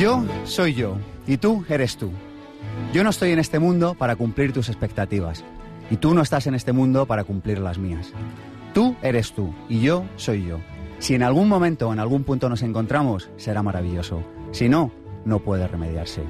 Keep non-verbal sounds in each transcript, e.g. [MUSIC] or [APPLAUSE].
Yo soy yo y tú eres tú. Yo no estoy en este mundo para cumplir tus expectativas y tú no estás en este mundo para cumplir las mías. Tú eres tú y yo soy yo. Si en algún momento o en algún punto nos encontramos, será maravilloso. Si no, no puede remediarse.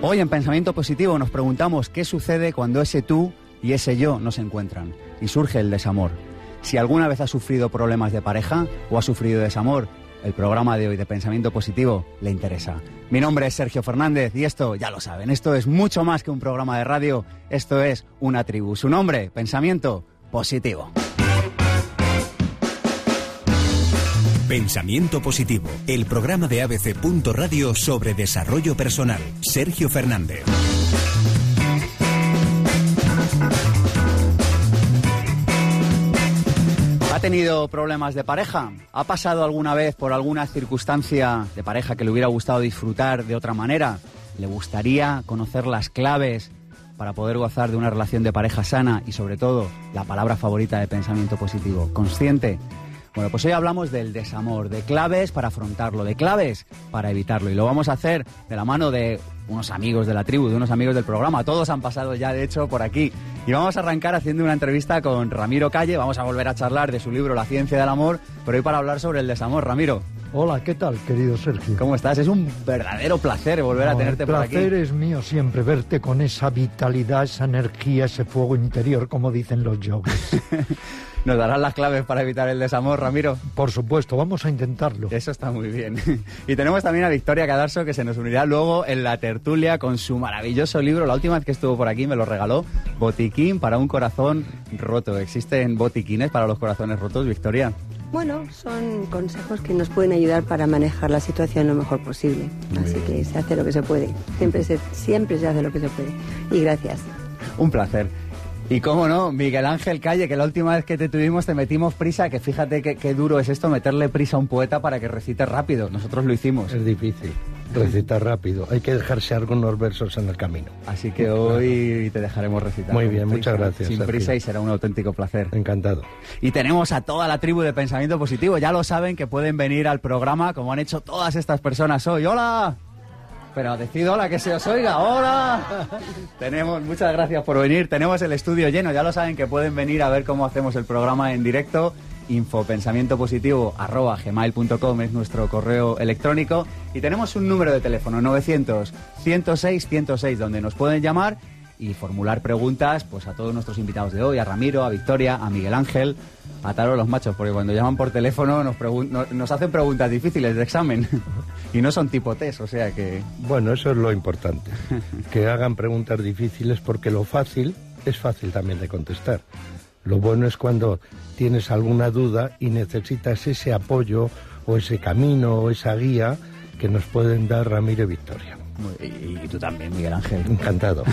Hoy en Pensamiento Positivo nos preguntamos qué sucede cuando ese tú y ese yo no se encuentran y surge el desamor. Si alguna vez has sufrido problemas de pareja o has sufrido desamor, el programa de hoy de Pensamiento Positivo le interesa. Mi nombre es Sergio Fernández y esto, ya lo saben, esto es mucho más que un programa de radio, esto es una tribu. Su nombre, Pensamiento Positivo. Pensamiento Positivo, el programa de ABC. Radio sobre desarrollo personal. Sergio Fernández. Tenido problemas de pareja? ¿Ha pasado alguna vez por alguna circunstancia de pareja que le hubiera gustado disfrutar de otra manera? ¿Le gustaría conocer las claves para poder gozar de una relación de pareja sana y sobre todo la palabra favorita de pensamiento positivo, consciente? Bueno, pues hoy hablamos del desamor, de claves para afrontarlo, de claves para evitarlo. Y lo vamos a hacer de la mano de unos amigos de la tribu, de unos amigos del programa. Todos han pasado ya, de hecho, por aquí. Y vamos a arrancar haciendo una entrevista con Ramiro Calle. Vamos a volver a charlar de su libro La ciencia del amor, pero hoy para hablar sobre el desamor. Ramiro. Hola, ¿qué tal, querido Sergio? ¿Cómo estás? Es un verdadero placer volver a tenerte por aquí. El placer es mío siempre verte con esa vitalidad, esa energía, ese fuego interior, como dicen los yogis. [LAUGHS] ¿Nos darás las claves para evitar el desamor, Ramiro? Por supuesto, vamos a intentarlo. Eso está muy bien. [LAUGHS] Y tenemos también a Victoria Cadarso, que se nos unirá luego en la tertulia con su maravilloso libro. La última vez que estuvo por aquí me lo regaló, Botiquín para un corazón roto. ¿Existen botiquines para los corazones rotos, Victoria? Bueno, son consejos que nos pueden ayudar para manejar la situación lo mejor posible. Así que se hace lo que se puede. Siempre se, siempre se hace lo que se puede. Y gracias. Un placer. Y cómo no, Miguel Ángel Calle, que la última vez que te tuvimos te metimos prisa, que fíjate qué duro es esto, meterle prisa a un poeta para que recite rápido. Nosotros lo hicimos. Es difícil, recitar rápido. Hay que dejarse algunos versos en el camino. Así que hoy te dejaremos recitar. Muy bien, muchas gracias. Sin prisa y será un auténtico placer. Encantado. Y tenemos a toda la tribu de Pensamiento Positivo. Ya lo saben que pueden venir al programa como han hecho todas estas personas hoy. ¡Hola! Pero decid hola, que se os oiga. ¡Hola! Tenemos, muchas gracias por venir. Tenemos el estudio lleno. Ya lo saben que pueden venir a ver cómo hacemos el programa en directo. Infopensamientopositivo arroba gmail.com es nuestro correo electrónico. Y tenemos un número de teléfono, 900 106 106, donde nos pueden llamar y formular preguntas pues a todos nuestros invitados de hoy, a Ramiro, a Victoria, a Miguel Ángel, a Taro los machos, porque cuando llaman por teléfono nos, nos hacen preguntas difíciles de examen [LAUGHS] y no son tipo test, o sea que... Bueno, eso es lo importante, [LAUGHS] que hagan preguntas difíciles porque lo fácil es fácil también de contestar. Lo bueno es cuando tienes alguna duda y necesitas ese apoyo o ese camino o esa guía que nos pueden dar Ramiro y Victoria. Y, tú también, Miguel Ángel. Encantado.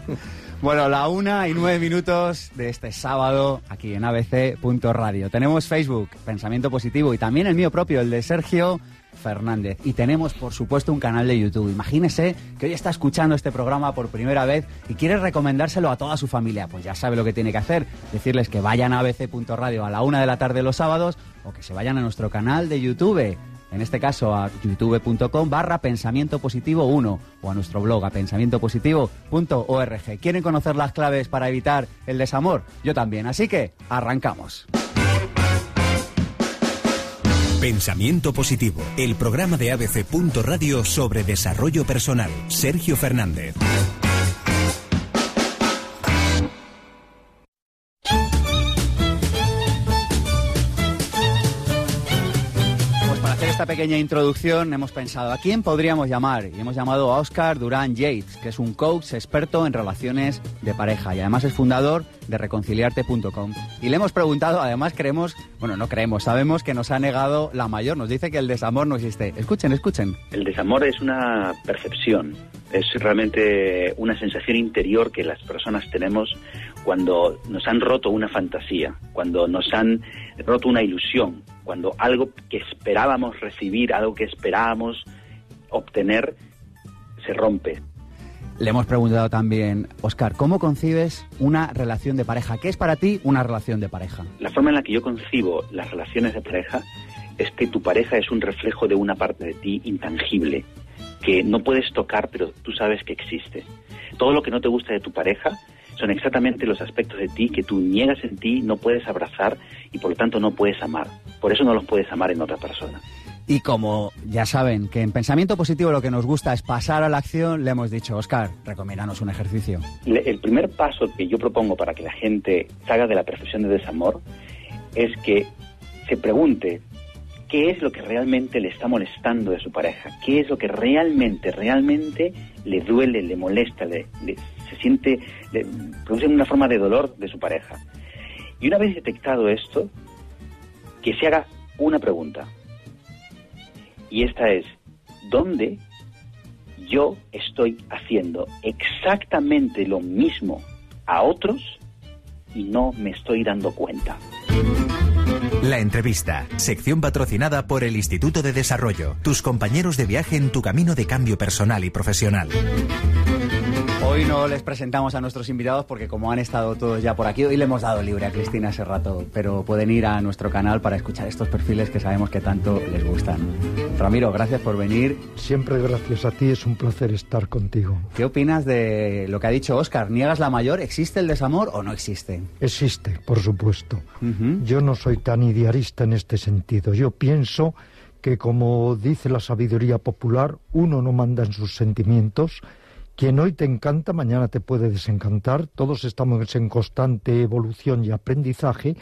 [LAUGHS] bueno, la una y nueve minutos de este sábado aquí en abc.radio. Tenemos Facebook, Pensamiento Positivo, y también el mío propio, el de Sergio Fernández. Y tenemos, por supuesto, un canal de YouTube. Imagínese que hoy está escuchando este programa por primera vez y quiere recomendárselo a toda su familia. Pues ya sabe lo que tiene que hacer. Decirles que vayan a abc.radio a la una de la tarde los sábados o que se vayan a nuestro canal de YouTube en este caso a youtube.com barra pensamiento positivo 1 o a nuestro blog a pensamientopositivo.org. ¿Quieren conocer las claves para evitar el desamor? Yo también, así que arrancamos. Pensamiento Positivo, el programa de ABC. Radio sobre desarrollo personal. Sergio Fernández. Esta pequeña introducción hemos pensado a quién podríamos llamar y hemos llamado a Oscar Durán Yates, que es un coach experto en relaciones de pareja y además es fundador de reconciliarte.com. Y le hemos preguntado, además creemos, bueno, no creemos, sabemos que nos ha negado la mayor, nos dice que el desamor no existe. Escuchen, escuchen. El desamor es una percepción, es realmente una sensación interior que las personas tenemos cuando nos han roto una fantasía, cuando nos han roto una ilusión, cuando algo que esperábamos recibir, algo que esperábamos obtener, se rompe. Le hemos preguntado también, Oscar, ¿cómo concibes una relación de pareja? ¿Qué es para ti una relación de pareja? La forma en la que yo concibo las relaciones de pareja es que tu pareja es un reflejo de una parte de ti intangible, que no puedes tocar, pero tú sabes que existe. Todo lo que no te gusta de tu pareja son exactamente los aspectos de ti que tú niegas en ti, no puedes abrazar y por lo tanto no puedes amar. Por eso no los puedes amar en otra persona. Y como ya saben que en pensamiento positivo lo que nos gusta es pasar a la acción, le hemos dicho, Oscar, recomiéndanos un ejercicio. El primer paso que yo propongo para que la gente salga de la percepción de desamor es que se pregunte qué es lo que realmente le está molestando de su pareja, qué es lo que realmente, realmente le duele, le molesta, le, se siente, le una forma de dolor de su pareja. Y una vez detectado esto, que se haga una pregunta. Y esta es, ¿dónde yo estoy haciendo exactamente lo mismo a otros y no me estoy dando cuenta? La entrevista, sección patrocinada por el Instituto de Desarrollo, tus compañeros de viaje en tu camino de cambio personal y profesional. Hoy no les presentamos a nuestros invitados porque como han estado todos ya por aquí, hoy le hemos dado libre a Cristina hace rato, pero pueden ir a nuestro canal para escuchar estos perfiles que sabemos que tanto les gustan. Ramiro, gracias por venir. Siempre gracias a ti, es un placer estar contigo. ¿Qué opinas de lo que ha dicho Oscar? ¿Niegas la mayor? ¿Existe el desamor o no existe? Existe, por supuesto. Yo no soy tan idealista en este sentido. Yo pienso que, como dice la sabiduría popular, uno no manda en sus sentimientos, quien hoy te encanta, mañana te puede desencantar. Todos estamos en constante evolución y aprendizaje.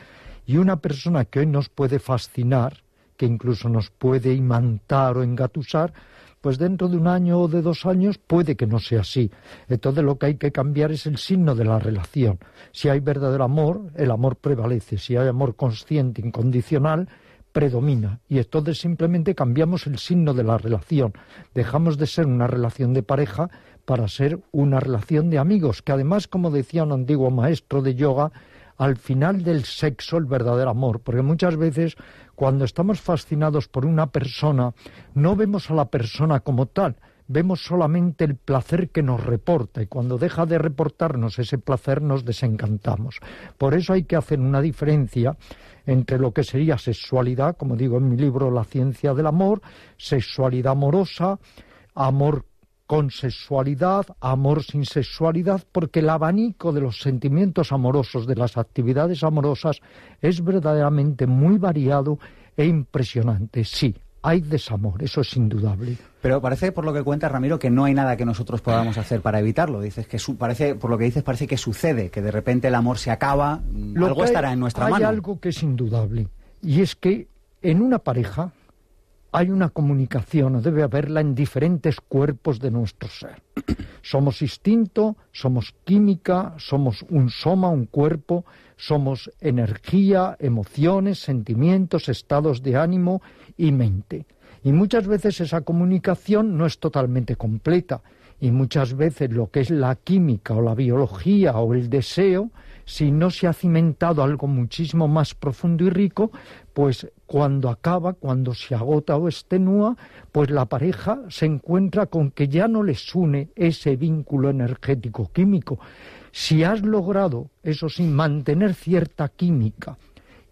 Y una persona que hoy nos puede fascinar, que incluso nos puede imantar o engatusar, pues dentro de un año o de dos años puede que no sea así. Entonces lo que hay que cambiar es el signo de la relación. Si hay verdadero amor, el amor prevalece. Si hay amor consciente, incondicional, predomina. Y entonces simplemente cambiamos el signo de la relación. Dejamos de ser una relación de pareja para ser una relación de amigos, que además, como decía un antiguo maestro de yoga, al final del sexo el verdadero amor, porque muchas veces cuando estamos fascinados por una persona no vemos a la persona como tal, vemos solamente el placer que nos reporta y cuando deja de reportarnos ese placer nos desencantamos. Por eso hay que hacer una diferencia entre lo que sería sexualidad, como digo en mi libro La ciencia del amor, sexualidad amorosa, amor con sexualidad, amor sin sexualidad, porque el abanico de los sentimientos amorosos, de las actividades amorosas, es verdaderamente muy variado e impresionante. Sí, hay desamor, eso es indudable. Pero parece, por lo que cuenta Ramiro, que no hay nada que nosotros podamos hacer para evitarlo. Dices que parece, por lo que dices, parece que sucede, que de repente el amor se acaba, algo estará en nuestra mano. Hay algo que es indudable, y es que en una pareja hay una comunicación, o debe haberla en diferentes cuerpos de nuestro ser. [CLEARS THROAT] Somos instinto, somos química, somos un soma, un cuerpo, somos energía, emociones, sentimientos, estados de ánimo y mente. Y muchas veces esa comunicación no es totalmente completa. Y muchas veces lo que es la química o la biología o el deseo si no se ha cimentado algo muchísimo más profundo y rico, pues cuando acaba, cuando se agota o extenúa, pues la pareja se encuentra con que ya no les une ese vínculo energético químico. Si has logrado, eso sin mantener cierta química,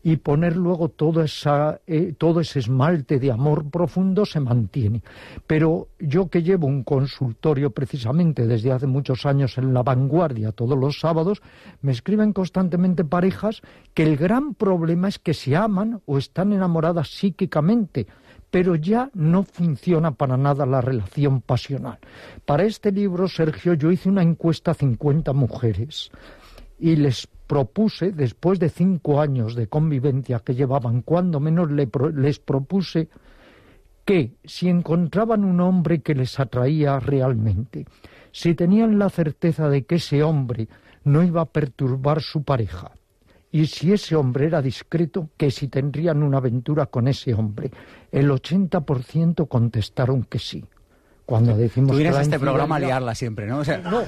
y poner luego todo, esa, eh, todo ese esmalte de amor profundo se mantiene. Pero yo que llevo un consultorio precisamente desde hace muchos años en la vanguardia todos los sábados, me escriben constantemente parejas que el gran problema es que se aman o están enamoradas psíquicamente pero ya no funciona para nada la relación pasional. Para este libro, Sergio, yo hice una encuesta a 50 mujeres y les propuse, después de cinco años de convivencia que llevaban, cuando menos les propuse que si encontraban un hombre que les atraía realmente, si tenían la certeza de que ese hombre no iba a perturbar su pareja, y si ese hombre era discreto, que si tendrían una aventura con ese hombre, el 80% contestaron que sí. Cuando decimos Tú vienes a este programa a liarla siempre, ¿no? O sea... No,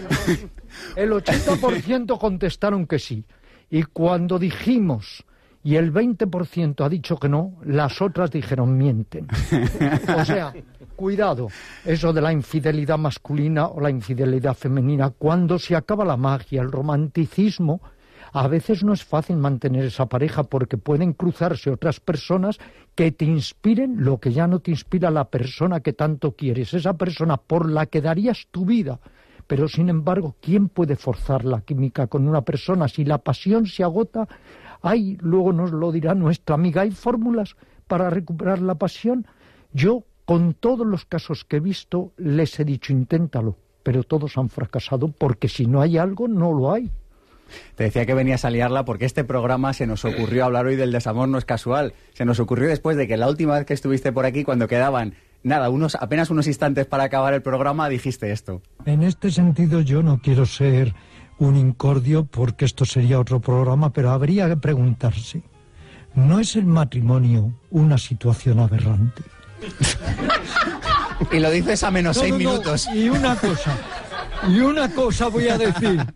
el 80% contestaron que sí. Y cuando dijimos y el 20% ha dicho que no, las otras dijeron mienten. O sea, cuidado, eso de la infidelidad masculina o la infidelidad femenina, cuando se acaba la magia, el romanticismo, A veces no es fácil mantener esa pareja porque pueden cruzarse otras personas que te inspiren lo que ya no te inspira la persona que tanto quieres, esa persona por la que darías tu vida. Pero sin embargo, ¿quién puede forzar la química con una persona? Si la pasión se agota, hay, luego nos lo dirá nuestra amiga, hay fórmulas para recuperar la pasión. Yo, con todos los casos que he visto, les he dicho inténtalo, pero todos han fracasado porque si no hay algo, no lo hay. Te decía que venías a liarla porque este programa se nos ocurrió hablar hoy del desamor, no es casual. Se nos ocurrió después de que la última vez que estuviste por aquí, cuando quedaban nada, unos, apenas unos instantes para acabar el programa, dijiste esto. En este sentido, yo no quiero ser un incordio porque esto sería otro programa, pero habría que preguntarse, ¿no es el matrimonio una situación aberrante? [LAUGHS] y lo dices a menos seis minutos. Y una cosa, y una cosa voy a decir. [LAUGHS]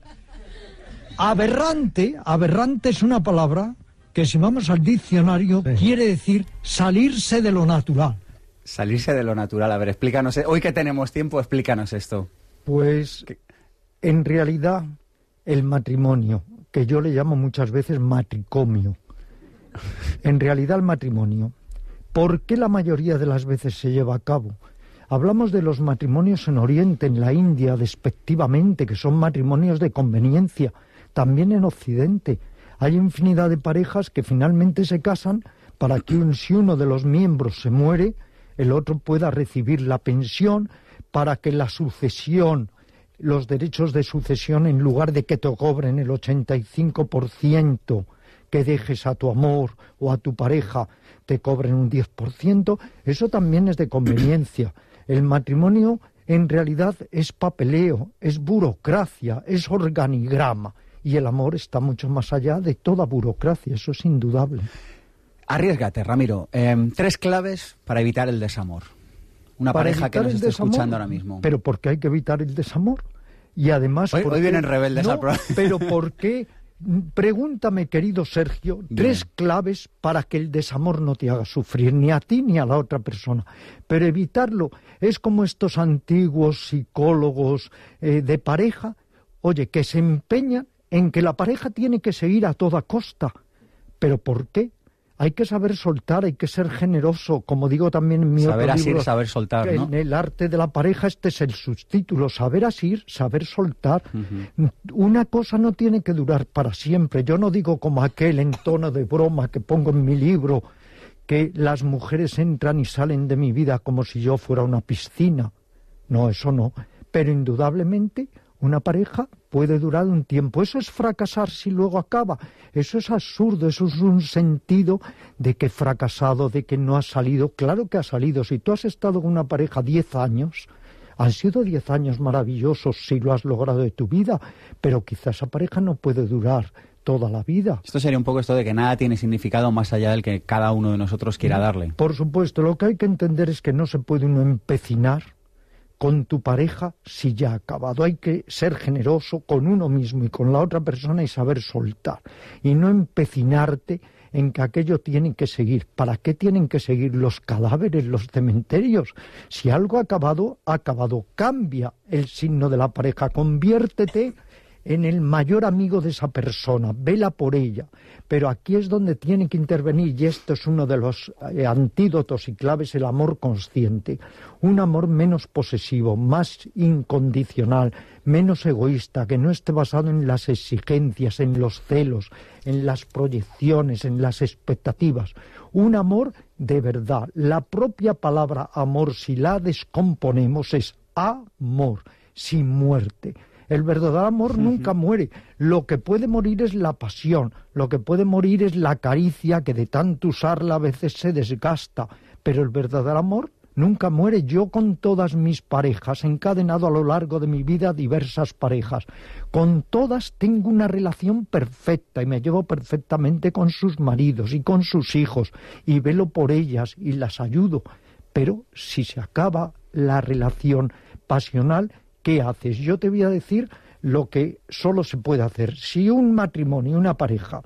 Aberrante, aberrante es una palabra que si vamos al diccionario quiere decir salirse de lo natural. Salirse de lo natural. A ver, explícanos. Eh, hoy que tenemos tiempo, explícanos esto. Pues, en realidad, el matrimonio, que yo le llamo muchas veces matricomio, en realidad el matrimonio, ¿por qué la mayoría de las veces se lleva a cabo? Hablamos de los matrimonios en Oriente, en la India, despectivamente, que son matrimonios de conveniencia. También en Occidente hay infinidad de parejas que finalmente se casan para que si uno de los miembros se muere, el otro pueda recibir la pensión, para que la sucesión los derechos de sucesión en lugar de que te cobren el 85% que dejes a tu amor o a tu pareja, te cobren un 10%, eso también es de conveniencia. El matrimonio en realidad es papeleo, es burocracia, es organigrama y el amor está mucho más allá de toda burocracia, eso es indudable. Arriesgate, Ramiro. Em, tres claves para evitar el desamor una pareja que nos esté escuchando ahora mismo. Pero ¿por qué hay que evitar el desamor? Y además... Hoy, vienen rebeldes al programa. [LAUGHS] Pero ¿por qué? Pregúntame, querido Sergio, tres claves para que el desamor no te haga sufrir, ni a ti ni a la otra persona. Pero evitarlo es como estos antiguos psicólogos eh, de pareja, oye, que se empeñan en que la pareja tiene que seguir a toda costa. ¿Pero por qué? hay que saber soltar, hay que ser generoso, como digo también en mi saber otro asir, saber soltar, En el arte de la pareja este es el subtítulo, saber asir, saber soltar. Una cosa no tiene que durar para siempre. Yo no digo como aquel en tono de broma que pongo en mi libro que las mujeres entran y salen de mi vida como si yo fuera una piscina. No, eso no. Pero indudablemente una pareja puede durar un tiempo. Eso es fracasar si luego acaba. Eso es absurdo, eso es un sentido de que fracasado, de que no ha salido. Claro que ha salido. Si tú has estado con una pareja diez años, han sido diez años maravillosos si lo has logrado de tu vida, pero quizás esa pareja no puede durar toda la vida. Esto sería un poco esto de que nada tiene significado más allá del que cada uno de nosotros quiera darle. Por supuesto, lo que hay que entender es que no se puede uno empecinar con tu pareja si ya ha acabado. Hay que ser generoso con uno mismo y con la otra persona y saber soltar. Y no empecinarte en que aquello tiene que seguir. ¿Para qué tienen que seguir los cadáveres, los cementerios? Si algo ha acabado, ha acabado. Cambia el signo de la pareja. Conviértete en el mayor amigo de esa persona, vela por ella. Pero aquí es donde tiene que intervenir, y esto es uno de los eh, antídotos y claves, el amor consciente. Un amor menos posesivo, más incondicional, menos egoísta, que no esté basado en las exigencias, en los celos, en las proyecciones, en las expectativas. Un amor de verdad. La propia palabra amor, si la descomponemos, es amor, sin muerte el verdadero amor nunca muere. Lo que puede morir es la pasión, lo que puede morir es la caricia que de tanto usarla a veces se desgasta. Pero el verdadero amor nunca muere. Yo con todas mis parejas, he encadenado a lo largo de mi vida diversas parejas, con todas tengo una relación perfecta y me llevo perfectamente con sus maridos y con sus hijos y velo por ellas y las ayudo. Pero si se acaba la relación pasional, ¿qué haces? Yo te voy a decir lo que solo se puede hacer. Si un matrimonio, una pareja,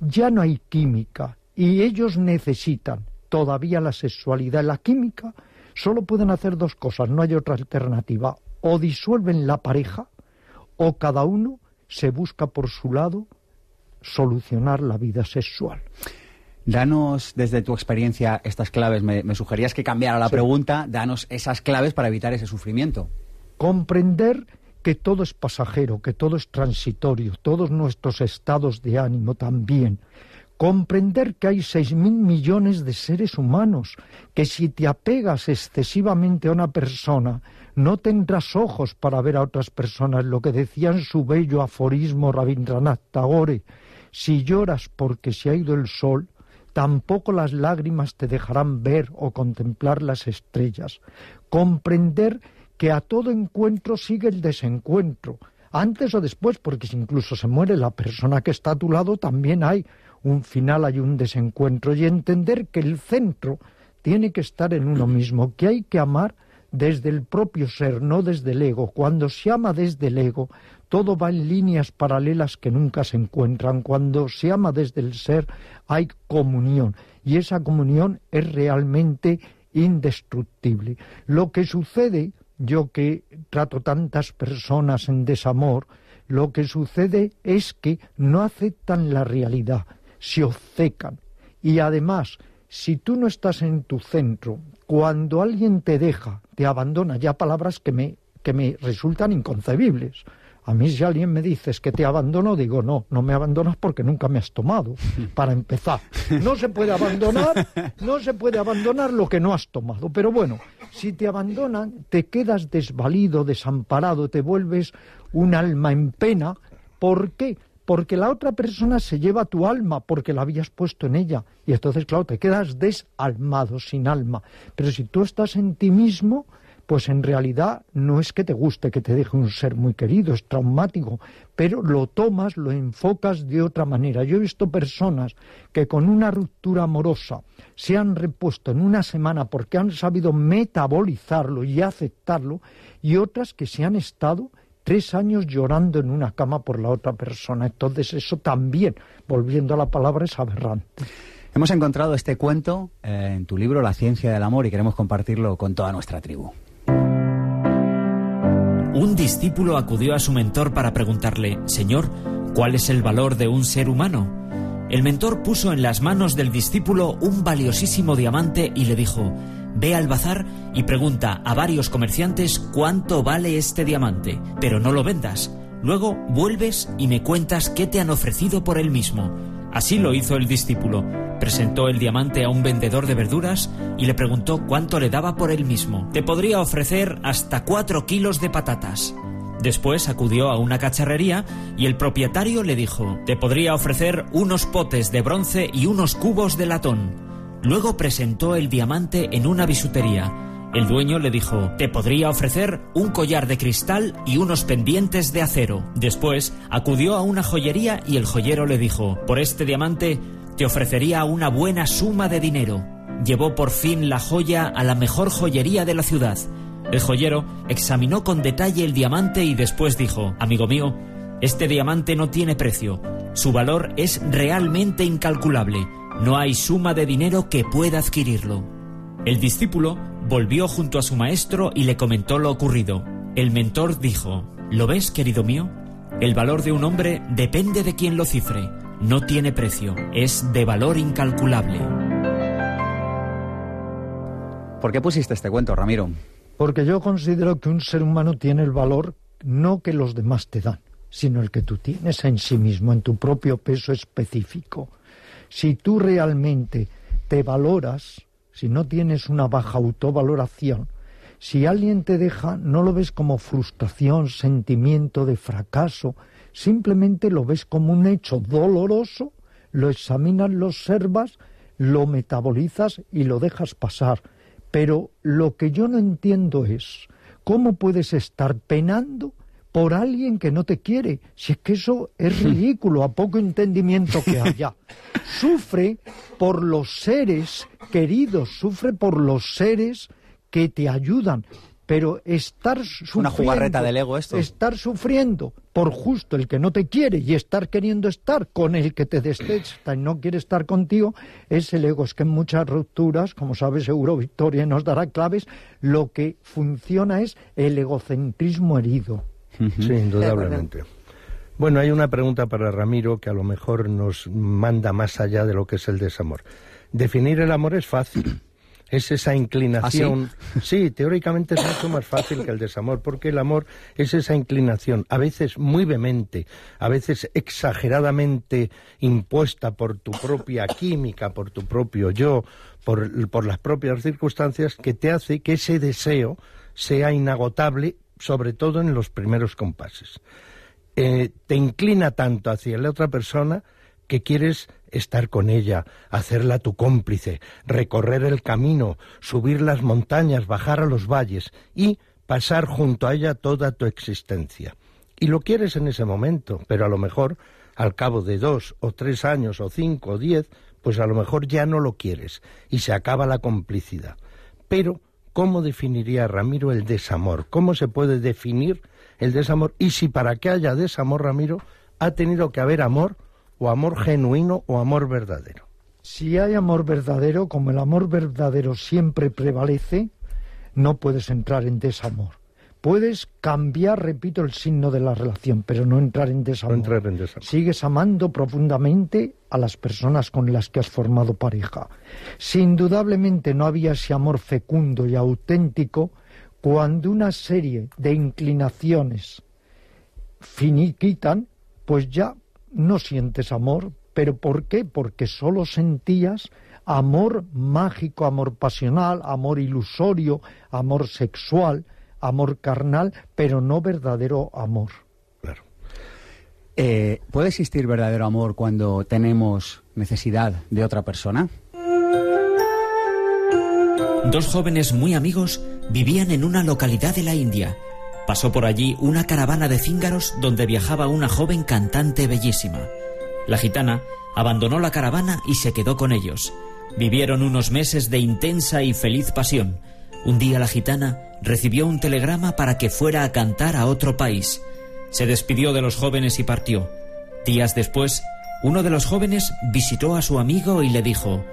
ya no hay química y ellos necesitan todavía la sexualidad y la química, solo pueden hacer dos cosas, no hay otra alternativa. O disuelven la pareja o cada uno se busca por su lado solucionar la vida sexual. Danos desde tu experiencia estas claves. Me, sugerías que cambiara la pregunta. Danos esas claves para evitar ese sufrimiento. Comprender que todo es pasajero, que todo es transitorio, todos nuestros estados de ánimo también. Comprender que hay seis mil millones de seres humanos, que si te apegas excesivamente a una persona, no tendrás ojos para ver a otras personas, lo que decía en su bello aforismo Rabindranath Tagore. Si lloras porque se ha ido el sol, tampoco las lágrimas te dejarán ver o contemplar las estrellas. Comprender que a todo encuentro sigue el desencuentro, antes o después, porque si incluso se muere la persona que está a tu lado, también hay un final, hay un desencuentro, y entender que el centro tiene que estar en uno mismo, que hay que amar desde el propio ser, no desde el ego. Cuando se ama desde el ego, todo va en líneas paralelas que nunca se encuentran. Cuando se ama desde el ser hay comunión y esa comunión es realmente indestructible. Lo que sucede, yo que trato tantas personas en desamor, lo que sucede es que no aceptan la realidad, se obcecan. Y además, si tú no estás en tu centro, cuando alguien te deja, te abandona, ya palabras que me, que me resultan inconcebibles. A mí si alguien me dices que te abandono, digo, no, no me abandonas porque nunca me has tomado, [LAUGHS] para empezar. No se puede abandonar, no se puede abandonar lo que no has tomado. Pero bueno, si te abandonan, te quedas desvalido, desamparado, te vuelves un alma en pena. ¿Por qué? Porque la otra persona se lleva tu alma, porque la habías puesto en ella. Y entonces, claro, te quedas desalmado, sin alma. Pero si tú estás en ti mismo, pues en realidad no es que te guste que te deje un ser muy querido, es traumático, pero lo tomas, lo enfocas de otra manera. Yo he visto personas que con una ruptura amorosa se han repuesto en una semana porque han sabido metabolizarlo y aceptarlo, y otras que se han estado tres años llorando en una cama por la otra persona. Entonces eso también, volviendo a la palabra, es aberrante. Hemos encontrado este cuento eh, en tu libro La ciencia del amor y queremos compartirlo con toda nuestra tribu. Un discípulo acudió a su mentor para preguntarle, Señor, ¿cuál es el valor de un ser humano? El mentor puso en las manos del discípulo un valiosísimo diamante y le dijo, Ve al bazar y pregunta a varios comerciantes cuánto vale este diamante, pero no lo vendas. Luego vuelves y me cuentas qué te han ofrecido por él mismo. Así lo hizo el discípulo. Presentó el diamante a un vendedor de verduras y le preguntó cuánto le daba por él mismo. Te podría ofrecer hasta cuatro kilos de patatas. Después acudió a una cacharrería y el propietario le dijo, te podría ofrecer unos potes de bronce y unos cubos de latón. Luego presentó el diamante en una bisutería. El dueño le dijo, te podría ofrecer un collar de cristal y unos pendientes de acero. Después acudió a una joyería y el joyero le dijo, por este diamante te ofrecería una buena suma de dinero. Llevó por fin la joya a la mejor joyería de la ciudad. El joyero examinó con detalle el diamante y después dijo, amigo mío, este diamante no tiene precio. Su valor es realmente incalculable. No hay suma de dinero que pueda adquirirlo. El discípulo volvió junto a su maestro y le comentó lo ocurrido. El mentor dijo, ¿lo ves, querido mío? El valor de un hombre depende de quien lo cifre no tiene precio, es de valor incalculable. ¿Por qué pusiste este cuento, Ramiro? Porque yo considero que un ser humano tiene el valor no que los demás te dan, sino el que tú tienes en sí mismo, en tu propio peso específico. Si tú realmente te valoras, si no tienes una baja autovaloración, si alguien te deja, no lo ves como frustración, sentimiento de fracaso, simplemente lo ves como un hecho doloroso, lo examinas, lo observas, lo metabolizas y lo dejas pasar. Pero lo que yo no entiendo es cómo puedes estar penando por alguien que no te quiere, si es que eso es [LAUGHS] ridículo, a poco entendimiento que haya. Sufre por los seres queridos, sufre por los seres que te ayudan, pero estar sufriendo... Una jugarreta del ego esto. Estar sufriendo por justo el que no te quiere y estar queriendo estar con el que te detesta y no quiere estar contigo, es el ego. Es que en muchas rupturas, como sabes, seguro Victoria nos dará claves, lo que funciona es el egocentrismo herido. Sí, indudablemente. Bueno, hay una pregunta para Ramiro que a lo mejor nos manda más allá de lo que es el desamor. Definir el amor es fácil. [CLEARS THROAT] Es esa inclinación. ¿Ah, sí? teóricamente es mucho más fácil que el desamor, porque el amor es esa inclinación, a veces muy vehemente, a veces exageradamente impuesta por tu propia química, por tu propio yo, por, por las propias circunstancias, que te hace que ese deseo sea inagotable, sobre todo en los primeros compases. Eh, te inclina tanto hacia la otra persona que quieres estar con ella, hacerla tu cómplice, recorrer el camino, subir las montañas, bajar a los valles y pasar junto a ella toda tu existencia. Y lo quieres en ese momento, pero a lo mejor al cabo de dos o tres años o cinco o diez, pues a lo mejor ya no lo quieres y se acaba la complicidad. Pero, ¿cómo definiría Ramiro el desamor? ¿Cómo se puede definir el desamor? Y si para que haya desamor, Ramiro, ha tenido que haber amor o amor genuino o amor verdadero. Si hay amor verdadero, como el amor verdadero siempre prevalece, no puedes entrar en desamor. Puedes cambiar, repito, el signo de la relación, pero no entrar en desamor. No entrar en desamor. Sigues amando profundamente a las personas con las que has formado pareja. Si indudablemente no había ese amor fecundo y auténtico, cuando una serie de inclinaciones finiquitan, pues ya no sientes amor. ¿Pero por qué? Porque solo sentías amor mágico, amor pasional, amor ilusorio, amor sexual, amor carnal, pero no verdadero amor. Claro. Eh, ¿Puede existir verdadero amor cuando tenemos necesidad de otra persona? Dos jóvenes muy amigos vivían en una localidad de la India. Pasó por allí una caravana de cíngaros donde viajaba una joven cantante bellísima. La gitana abandonó la caravana y se quedó con ellos. Vivieron unos meses de intensa y feliz pasión. Un día la gitana recibió un telegrama para que fuera a cantar a otro país. Se despidió de los jóvenes y partió. Días después, uno de los jóvenes visitó a su amigo y le dijo,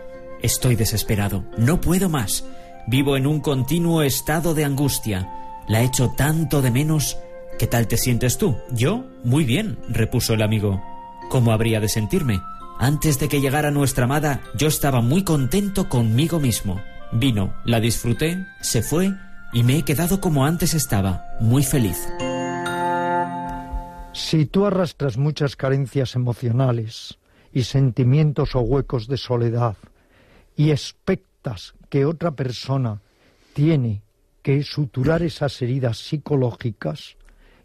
Estoy desesperado, no puedo más. Vivo en un continuo estado de angustia. La echo tanto de menos. ¿Qué tal te sientes tú? Yo, muy bien, repuso el amigo. ¿Cómo habría de sentirme? Antes de que llegara nuestra amada, yo estaba muy contento conmigo mismo. Vino, la disfruté, se fue y me he quedado como antes estaba, muy feliz. Si tú arrastras muchas carencias emocionales y sentimientos o huecos de soledad y expectas que otra persona tiene que suturar esas heridas psicológicas,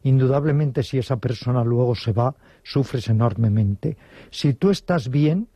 indudablemente si esa persona luego se va, sufres enormemente. Si tú estás bien,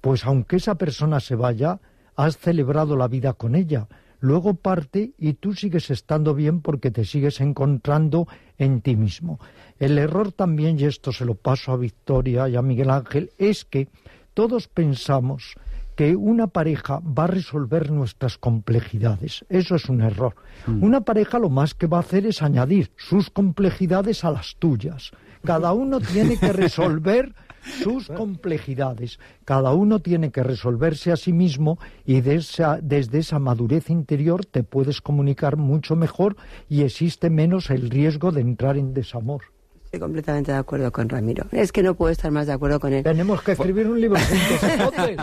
pues aunque esa persona se vaya, has celebrado la vida con ella. Luego parte y tú sigues estando bien porque te sigues encontrando en ti mismo. El error también, y esto se lo paso a Victoria y a Miguel Ángel, es que todos pensamos que una pareja va a resolver nuestras complejidades. Eso es un error. Mm. Una pareja lo más que va a hacer es añadir sus complejidades a las tuyas. Cada uno tiene que [LAUGHS] resolver sus complejidades. Cada uno tiene que resolverse a sí mismo y de esa- desde esa madurez interior te puedes comunicar mucho mejor y existe menos el riesgo de entrar en desamor. Estoy completamente de acuerdo con Ramiro. Es que no puedo estar más de acuerdo con él. Tenemos que escribir un libro juntos. [LAUGHS] entonces.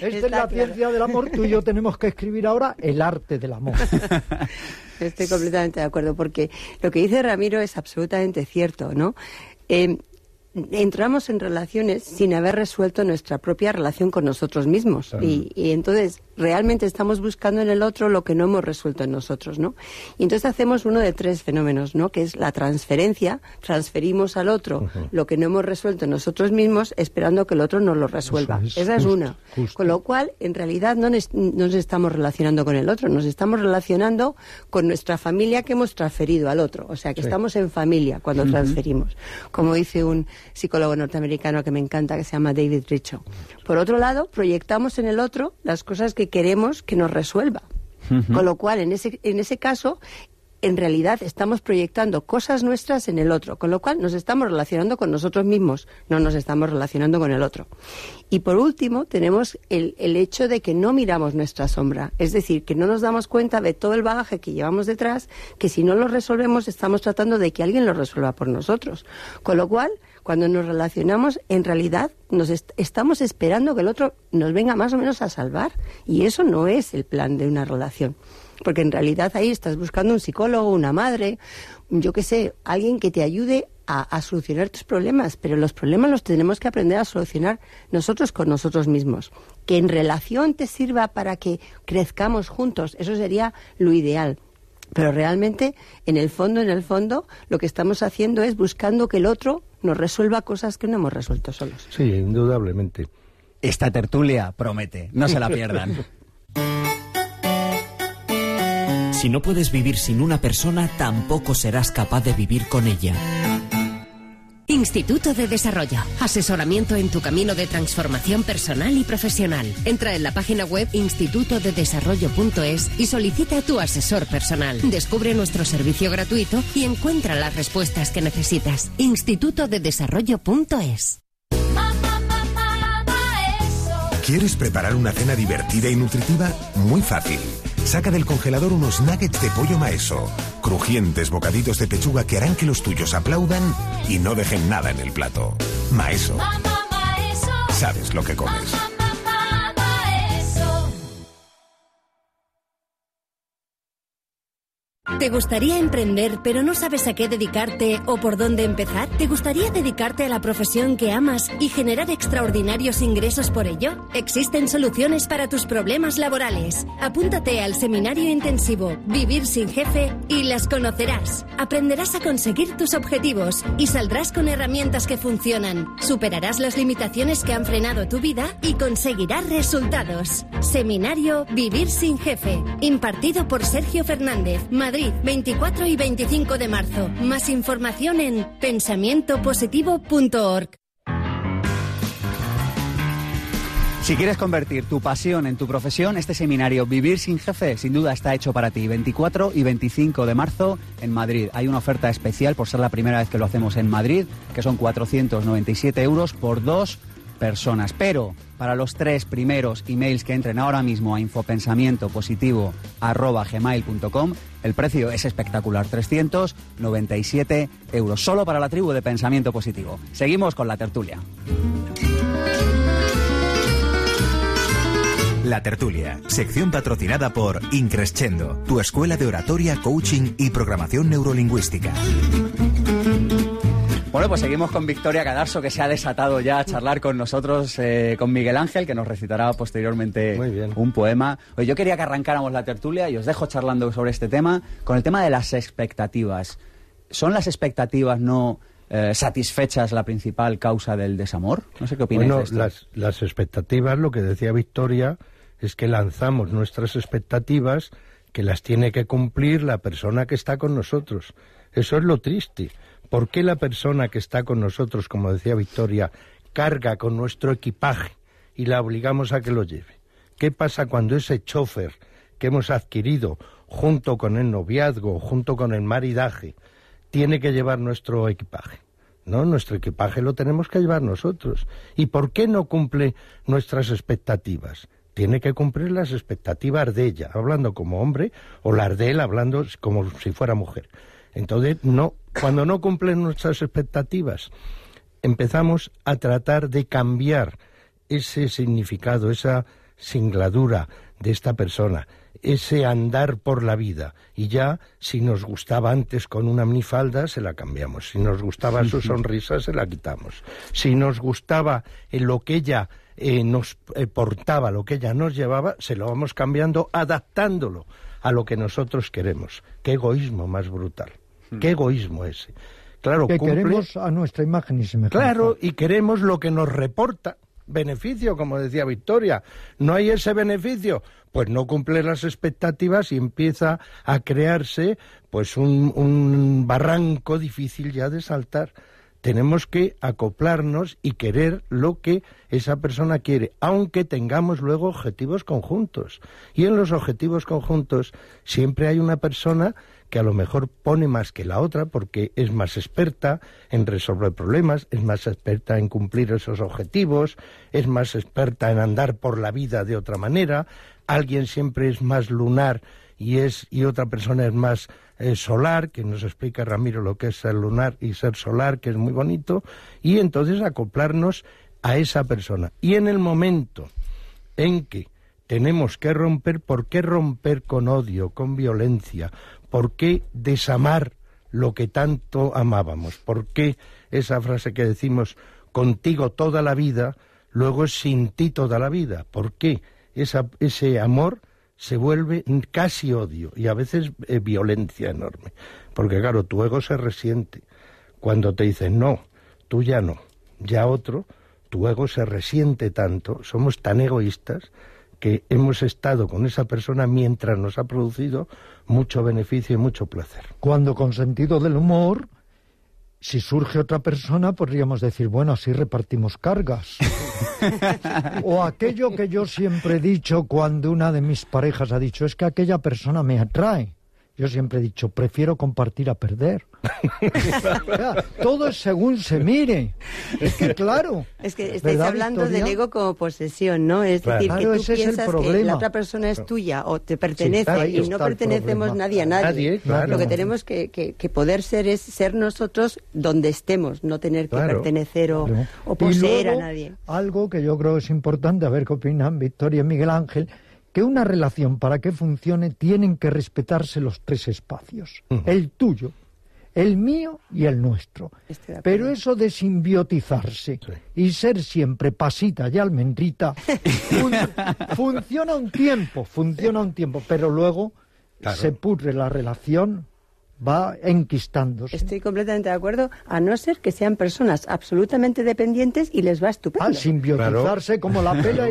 Esta es la claro. ciencia del amor. Tú y yo tenemos que escribir ahora el arte del amor. [LAUGHS] Estoy completamente de acuerdo, porque lo que dice Ramiro es absolutamente cierto, ¿no? Eh, entramos en relaciones sin haber resuelto nuestra propia relación con nosotros mismos. Y, y entonces realmente estamos buscando en el otro lo que no hemos resuelto en nosotros, ¿no? Y entonces hacemos uno de tres fenómenos, ¿no? Que es la transferencia, transferimos al otro lo que no hemos resuelto en nosotros mismos esperando que el otro nos lo resuelva. Es, Esa es una. justo. Con lo cual, en realidad, no nos, no nos estamos relacionando con el otro, nos estamos relacionando con nuestra familia que hemos transferido al otro. O sea, que estamos en familia cuando transferimos. Como dice un psicólogo norteamericano que me encanta, que se llama David Richo. Por otro lado, proyectamos en el otro las cosas que queremos que nos resuelva. Con lo cual, en ese, en ese caso, en realidad estamos proyectando cosas nuestras en el otro, con lo cual nos estamos relacionando con nosotros mismos, no nos estamos relacionando con el otro. Y por último, tenemos el, el hecho de que no miramos nuestra sombra, es decir, que no nos damos cuenta de todo el bagaje que llevamos detrás, que si no lo resolvemos estamos tratando de que alguien lo resuelva por nosotros. Con lo cual, Cuando nos relacionamos, en realidad nos estamos esperando que el otro nos venga más o menos a salvar. Y eso no es el plan de una relación. Porque en realidad ahí estás buscando un psicólogo, una madre, yo qué sé, alguien que te ayude a, solucionar tus problemas, pero los problemas los tenemos que aprender a solucionar nosotros con nosotros mismos. Que en relación te sirva para que crezcamos juntos, eso sería lo ideal. Pero realmente, en el fondo, en el fondo, lo que estamos haciendo es buscando que el otro nos resuelva cosas que no hemos resuelto solos. Sí, indudablemente. Esta tertulia promete, no se la pierdan. Si no puedes vivir sin una persona, tampoco serás capaz de vivir con ella. Instituto de Desarrollo. Asesoramiento en tu camino de transformación personal y profesional. Entra en la página web institutodedesarrollo.es y solicita a tu asesor personal. Descubre nuestro servicio gratuito y encuentra las respuestas que necesitas. Institutodedesarrollo.es. ¿Quieres preparar una cena divertida y nutritiva? Muy fácil. Saca del congelador unos nuggets de pollo maeso, crujientes bocaditos de pechuga que harán que los tuyos aplaudan y no dejen nada en el plato. Maeso. Sabes lo que comes. ¿Te gustaría emprender pero no sabes a qué dedicarte o por dónde empezar? ¿Te gustaría dedicarte a la profesión que amas y generar extraordinarios ingresos por ello? Existen soluciones para tus problemas laborales. Apúntate al seminario intensivo Vivir sin jefe y las conocerás. Aprenderás a conseguir tus objetivos y saldrás con herramientas que funcionan. Superarás las limitaciones que han frenado tu vida y conseguirás resultados. Seminario Vivir sin jefe, impartido por Sergio Fernández, Madrid 24 y 25 de marzo. Más información en pensamientopositivo.org. Si quieres convertir tu pasión en tu profesión, este seminario Vivir sin jefe sin duda está hecho para ti. 24 y 25 de marzo en Madrid. Hay una oferta especial por ser la primera vez que lo hacemos en Madrid, que son 497 euros por dos personas. Pero para los tres primeros emails que entren ahora mismo a infopensamientopositivo.gmail.com, el precio es espectacular, 397 euros, solo para la tribu de Pensamiento Positivo. Seguimos con la tertulia. La Tertulia, sección patrocinada por Increscendo, tu escuela de oratoria, coaching y programación neurolingüística. Bueno, pues seguimos con Victoria Cadarso, que se ha desatado ya a charlar con nosotros, eh, con Miguel Ángel, que nos recitará posteriormente un poema. Oye, yo quería que arrancáramos la tertulia y os dejo charlando sobre este tema, con el tema de las expectativas. ¿Son las expectativas no eh, satisfechas la principal causa del desamor? No sé qué opináis bueno, Las, las expectativas, lo que decía Victoria, es que lanzamos nuestras expectativas que las tiene que cumplir la persona que está con nosotros. Eso es lo triste. ¿Por qué la persona que está con nosotros, como decía Victoria, carga con nuestro equipaje y la obligamos a que lo lleve? ¿Qué pasa cuando ese chofer que hemos adquirido junto con el noviazgo, junto con el maridaje, tiene que llevar nuestro equipaje? No, nuestro equipaje lo tenemos que llevar nosotros. ¿Y por qué no cumple nuestras expectativas? Tiene que cumplir las expectativas de ella, hablando como hombre, o las de él, hablando como si fuera mujer. Entonces, no, cuando no cumplen nuestras expectativas, empezamos a tratar de cambiar ese significado, esa singladura de esta persona, ese andar por la vida. Y ya, si nos gustaba antes con una minifalda, se la cambiamos. Si nos gustaba su sonrisa, se la quitamos. Si nos gustaba lo que ella eh, nos eh, portaba, lo que ella nos llevaba, se lo vamos cambiando, adaptándolo a lo que nosotros queremos. Qué egoísmo más brutal. Qué egoísmo ese. Claro, que queremos a nuestra imagen y semejanza. Claro, y queremos lo que nos reporta beneficio, como decía Victoria. No hay ese beneficio, pues no cumple las expectativas y empieza a crearse pues un, un barranco difícil ya de saltar tenemos que acoplarnos y querer lo que esa persona quiere, aunque tengamos luego objetivos conjuntos. Y en los objetivos conjuntos siempre hay una persona que a lo mejor pone más que la otra porque es más experta en resolver problemas, es más experta en cumplir esos objetivos, es más experta en andar por la vida de otra manera, alguien siempre es más lunar y es y otra persona es más eh, solar, que nos explica Ramiro lo que es ser lunar y ser solar, que es muy bonito, y entonces acoplarnos a esa persona. Y en el momento en que tenemos que romper, ¿por qué romper con odio, con violencia? ¿Por qué desamar lo que tanto amábamos? ¿Por qué esa frase que decimos contigo toda la vida, luego es sin ti toda la vida? ¿Por qué ese amor se vuelve casi odio y a veces eh, violencia enorme? Porque claro, tu ego se resiente cuando te dicen no, tú ya no, ya otro, tu ego se resiente tanto, somos tan egoístas que hemos estado con esa persona mientras nos ha producido mucho beneficio y mucho placer. Cuando con sentido del humor, si surge otra persona, podríamos decir, bueno, así repartimos cargas. [LAUGHS] o aquello que yo siempre he dicho cuando una de mis parejas ha dicho, es que aquella persona me atrae. Yo siempre he dicho, prefiero compartir a perder. [LAUGHS] todo es según se mire. Es que claro. Es que estáis hablando del ego como posesión, ¿no? Es decir, que tú piensas que la otra persona es tuya o te pertenece y no pertenecemos nadie a nadie. Lo que tenemos que, que, poder ser es ser nosotros donde estemos, no tener que pertenecer o, poseer a nadie. Algo que yo creo es importante, a ver qué opinan Victoria y Miguel Ángel que una relación para que funcione tienen que respetarse los tres espacios, el tuyo, el mío y el nuestro. Pero eso de simbiotizarse y ser siempre pasita y almendrita [LAUGHS] funciona un tiempo, funciona un tiempo, pero luego se pudre la relación va enquistándose. Estoy completamente de acuerdo, a no ser que sean personas absolutamente dependientes y les va estupendo. Al simbiotizarse como la pela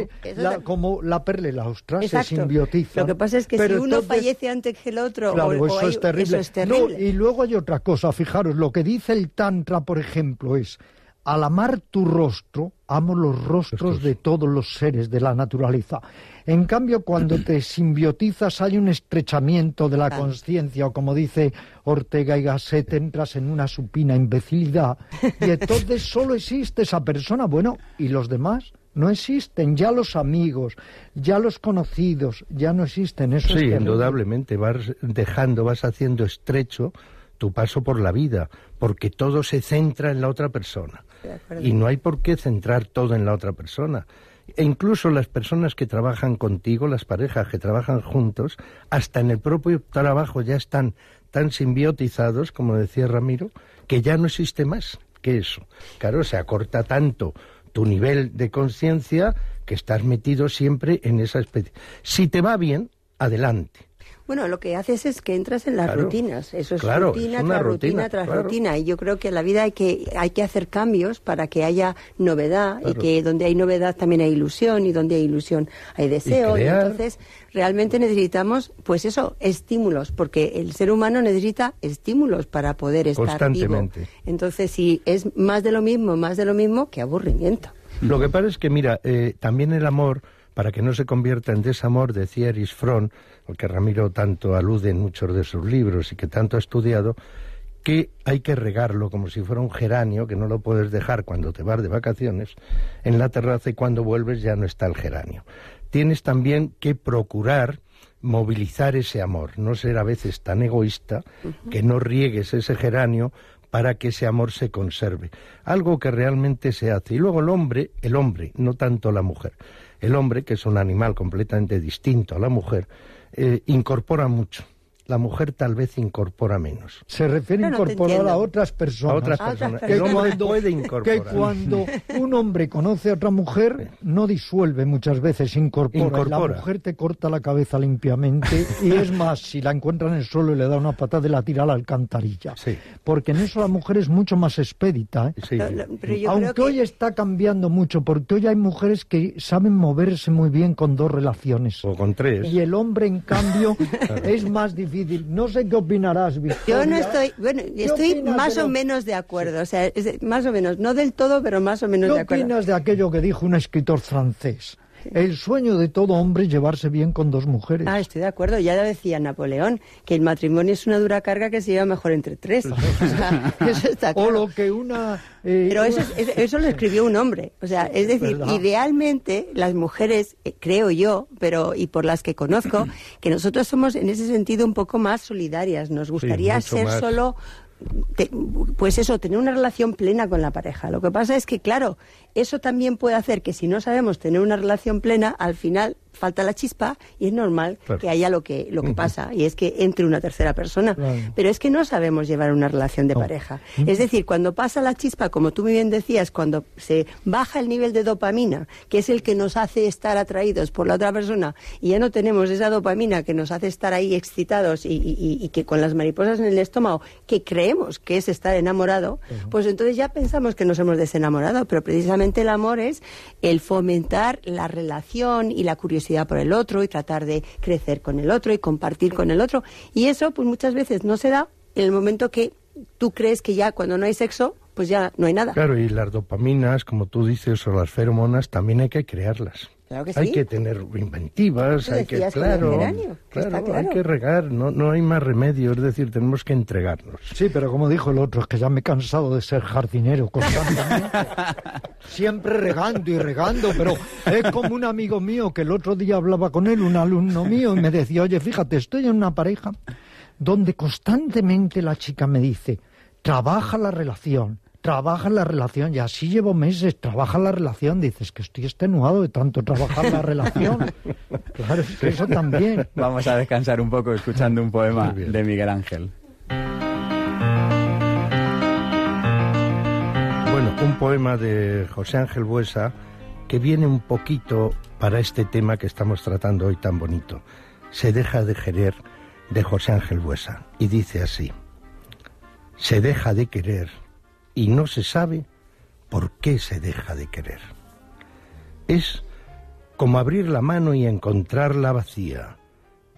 como la perla y la ostra se simbiotiza. Lo que pasa es que si uno fallece antes que el otro, claro, eso, es terrible. y luego hay otra cosa, fijaros, lo que dice el Tantra, por ejemplo, es al amar tu rostro, amo los rostros de todos los seres de la naturaleza. En cambio, cuando te [CLEARS THROAT] simbiotizas hay un estrechamiento de la conciencia, o como dice Ortega y Gasset, entras en una supina imbecilidad, y entonces [LAUGHS] solo existe esa persona. Bueno, ¿y los demás? No existen, ya los amigos, ya los conocidos, ya no existen. Eso sí, indudablemente, vas dejando, vas haciendo estrecho tu paso por la vida, porque todo se centra en la otra persona. Y no hay por qué centrar todo en la otra persona. E incluso las personas que trabajan contigo, las parejas que trabajan juntos, hasta en el propio trabajo ya están tan simbiotizados, como decía Ramiro, que ya no existe más que eso. Claro, se acorta tanto tu nivel de conciencia que estás metido siempre en esa especie. Si te va bien, adelante. Bueno, lo que haces es que entras en las rutinas. Eso es rutina tras rutina, tras rutina. Y yo creo que en la vida hay que, hay que hacer cambios para que haya novedad y que donde hay novedad también hay ilusión y donde hay ilusión hay deseo. entonces, realmente necesitamos, pues eso, estímulos, porque el ser humano necesita estímulos para poder estar vivo. Entonces, si es más de lo mismo, más de lo mismo, qué aburrimiento. Lo que pasa es que, mira, eh, también el amor, para que no se convierta en desamor, decía Eris Fromm, al que Ramiro tanto alude en muchos de sus libros y que tanto ha estudiado, que hay que regarlo como si fuera un geranio, que no lo puedes dejar cuando te vas de vacaciones en la terraza y cuando vuelves ya no está el geranio. Tienes también que procurar movilizar ese amor, no ser a veces tan egoísta que no riegues ese geranio para que ese amor se conserve. Algo que realmente se hace. Y luego el hombre, el hombre, no tanto la mujer. El hombre, que es un animal completamente distinto a la mujer, eh, incorpora mucho. La mujer tal vez incorpora menos. Se refiere a incorporar a otras personas. A otras personas. Que, cuando, que cuando un hombre conoce a otra mujer, no disuelve muchas veces, incorpora. La mujer te corta la cabeza limpiamente y es más, si la encuentra en el suelo y le da una patada, de la tira a la alcantarilla. Porque en eso la mujer es mucho más expedita. ¿eh? Aunque hoy está cambiando mucho, porque hoy hay mujeres que saben moverse muy bien con dos relaciones. O con tres. Y el hombre, en cambio, [LAUGHS] es más difícil no sé qué opinarás, Victoria. Yo no estoy, bueno, estoy más o menos de acuerdo, o sea, más o menos, no del todo, pero más o menos de acuerdo. ¿Qué opinas de aquello que dijo un escritor francés? El sueño de todo hombre es llevarse bien con dos mujeres. Ah, estoy de acuerdo. Ya decía Napoleón, que el matrimonio es una dura carga que se lleva mejor entre tres. [LAUGHS] O, sea, [LAUGHS] eso está claro. O lo que una... eh, Pero eso, es- eso lo escribió un hombre. O sea, es decir, ¿Verdad? idealmente las mujeres, eh, creo yo, pero y por las que conozco, [CLEARS THROAT] que nosotros somos en ese sentido un poco más solidarias. Nos gustaría ser más. solo te- pues eso, tener una relación plena con la pareja. Lo que pasa es que, claro, eso también puede hacer que si no sabemos tener una relación plena, al final falta la chispa y es normal Claro. que haya lo que, lo que pasa, y es que entre una tercera persona. Claro. Pero es que no sabemos llevar una relación de No. pareja. Es decir, cuando pasa la chispa, como tú muy bien decías, cuando se baja el nivel de dopamina, que es el que nos hace estar atraídos por la otra persona, y ya no tenemos esa dopamina que nos hace estar ahí excitados y, y- y- y que con las mariposas en el estómago, que creemos que es estar enamorado, pues entonces ya pensamos que nos hemos desenamorado, pero precisamente el amor es el fomentar la relación y la curiosidad por el otro y tratar de crecer con el otro y compartir con el otro. Y eso, pues muchas veces no se da en el momento que tú crees que ya cuando no hay sexo, pues ya no hay nada. Claro, y las dopaminas, como tú dices, o las feromonas, también hay que crearlas. Claro que Hay que tener inventivas, hay que, claro, que claro, hay que regar, no, no hay más remedio, es decir, tenemos que entregarnos. Sí, pero como dijo el otro, es que ya me he cansado de ser jardinero constantemente. [LAUGHS] Siempre regando y regando, pero es como un amigo mío que el otro día hablaba con él, un alumno mío, y me decía, oye, fíjate, estoy en una pareja donde constantemente la chica me dice, trabaja la relación, trabaja la relación, y así llevo meses, trabaja la relación, dices que estoy extenuado de tanto trabajar la relación. [LAUGHS] Claro, es que eso también. Vamos a descansar un poco escuchando un poema de Miguel Ángel. Bueno, un poema de José Ángel Buesa que viene un poquito para este tema que estamos tratando hoy tan bonito. Se deja de querer de José Ángel Buesa y dice así: Se deja de querer y no se sabe por qué se deja de querer. Es como abrir la mano y encontrarla vacía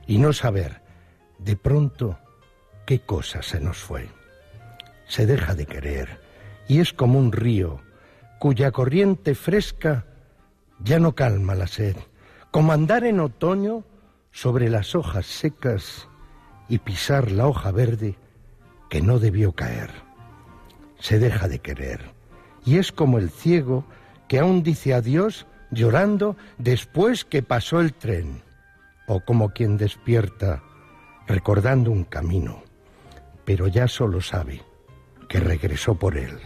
y no saber de pronto qué cosa se nos fue se deja de querer y es como un río cuya corriente fresca ya no calma la sed, como andar en otoño sobre las hojas secas y pisar la hoja verde que no debió caer. Se deja de querer. Y es como el ciego que aún dice adiós llorando después que pasó el tren, o como quien despierta recordando un camino, pero ya solo sabe que regresó por él.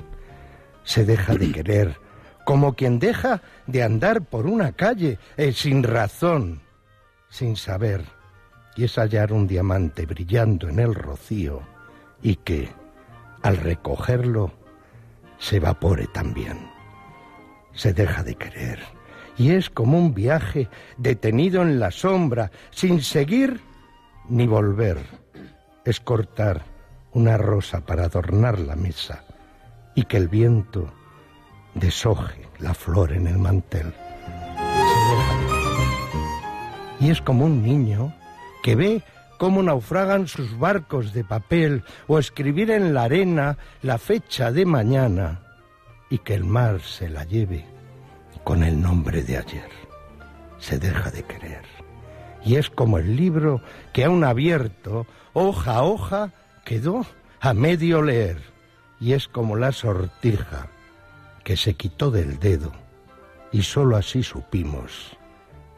Se deja de querer, como quien deja de andar por una calle eh, sin razón, sin saber, y es hallar un diamante brillando en el rocío y que, al recogerlo, se evapore también. Se deja de querer, y es como un viaje detenido en la sombra, sin seguir ni volver. Es cortar una rosa para adornar la mesa y que el viento deshoje la flor en el mantel. Se deja de. Y es como un niño que ve cómo naufragan sus barcos de papel o escribir en la arena la fecha de mañana y que el mar se la lleve con el nombre de ayer. Se deja de querer. Y es como el libro que aún abierto, hoja a hoja, quedó a medio leer. Y es como la sortija que se quitó del dedo y sólo así supimos